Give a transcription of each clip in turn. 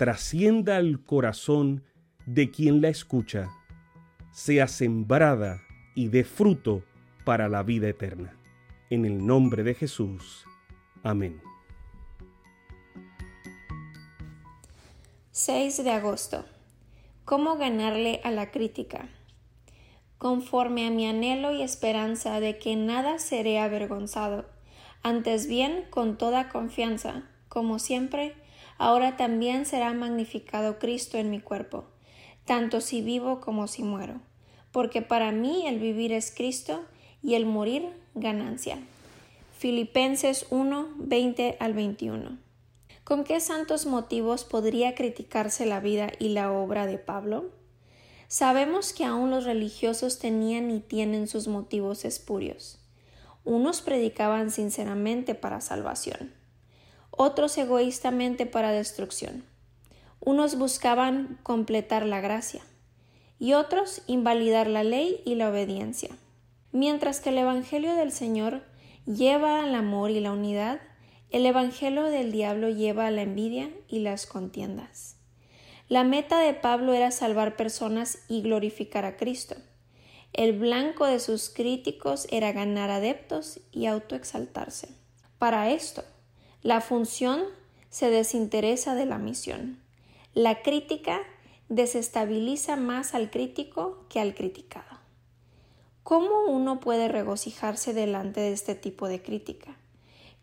trascienda al corazón de quien la escucha, sea sembrada y dé fruto para la vida eterna. En el nombre de Jesús. Amén. 6 de agosto. ¿Cómo ganarle a la crítica? Conforme a mi anhelo y esperanza de que nada seré avergonzado, antes bien con toda confianza, como siempre, ahora también será magnificado Cristo en mi cuerpo, tanto si vivo como si muero, porque para mí el vivir es Cristo y el morir ganancia. Filipenses 1, 20 al 21. ¿Con qué santos motivos podría criticarse la vida y la obra de Pablo? Sabemos que aún los religiosos tenían y tienen sus motivos espurios. Unos predicaban sinceramente para salvación, otros egoístamente para destrucción. Unos buscaban completar la gracia y otros invalidar la ley y la obediencia. Mientras que el Evangelio del Señor lleva al amor y la unidad, el Evangelio del diablo lleva a la envidia y las contiendas. La meta de Pablo era salvar personas y glorificar a Cristo. El blanco de sus críticos era ganar adeptos y autoexaltarse. Para esto, la función se desinteresa de la misión. La crítica desestabiliza más al crítico que al criticado. ¿Cómo uno puede regocijarse delante de este tipo de crítica?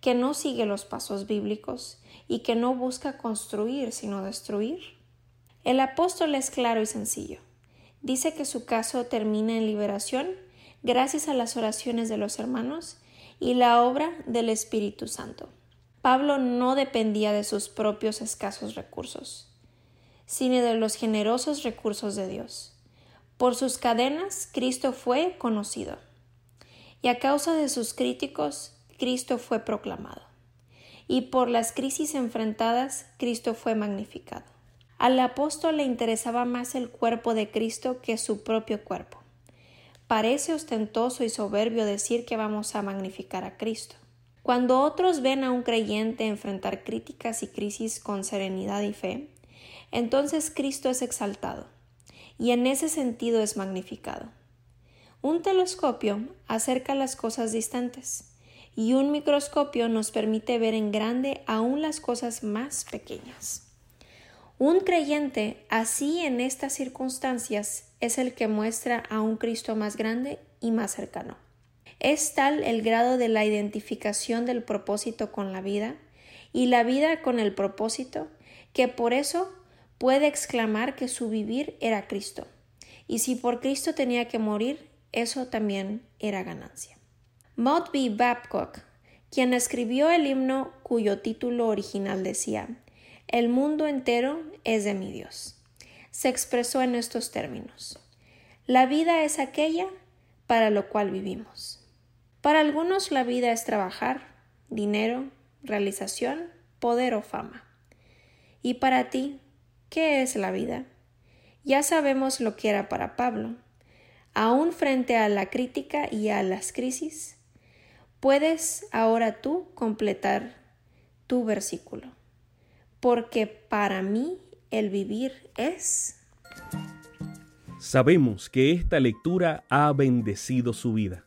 Que no sigue los pasos bíblicos y que no busca construir sino destruir. El apóstol es claro y sencillo dice que su caso termina en liberación gracias a las oraciones de los hermanos y la obra del Espíritu Santo. Pablo no dependía de sus propios escasos recursos, sino de los generosos recursos de Dios. Por sus cadenas Cristo fue conocido, y a causa de sus críticos Cristo fue proclamado, y por las crisis enfrentadas Cristo fue magnificado. Al apóstol le interesaba más el cuerpo de Cristo que su propio cuerpo. Parece ostentoso y soberbio decir que vamos a magnificar a Cristo. Cuando otros ven a un creyente enfrentar críticas y crisis con serenidad y fe, entonces Cristo es exaltado y en ese sentido es magnificado. Un telescopio acerca las cosas distantes y un microscopio nos permite ver en grande aún las cosas más pequeñas. Un creyente así en estas circunstancias es el que muestra a un Cristo más grande y más cercano. Es tal el grado de la identificación del propósito con la vida y la vida con el propósito que por eso puede exclamar que su vivir era Cristo. Y si por Cristo tenía que morir, eso también era ganancia. Maud B. Babcock, quien escribió el himno cuyo título original decía el mundo entero es de mi Dios. Se expresó en estos términos. La vida es aquella para lo cual vivimos. Para algunos la vida es trabajar, dinero, realización, poder o fama. ¿Y para ti qué es la vida? Ya sabemos lo que era para Pablo. Aún frente a la crítica y a las crisis, puedes ahora tú completar tu versículo porque para mí el vivir es... Sabemos que esta lectura ha bendecido su vida.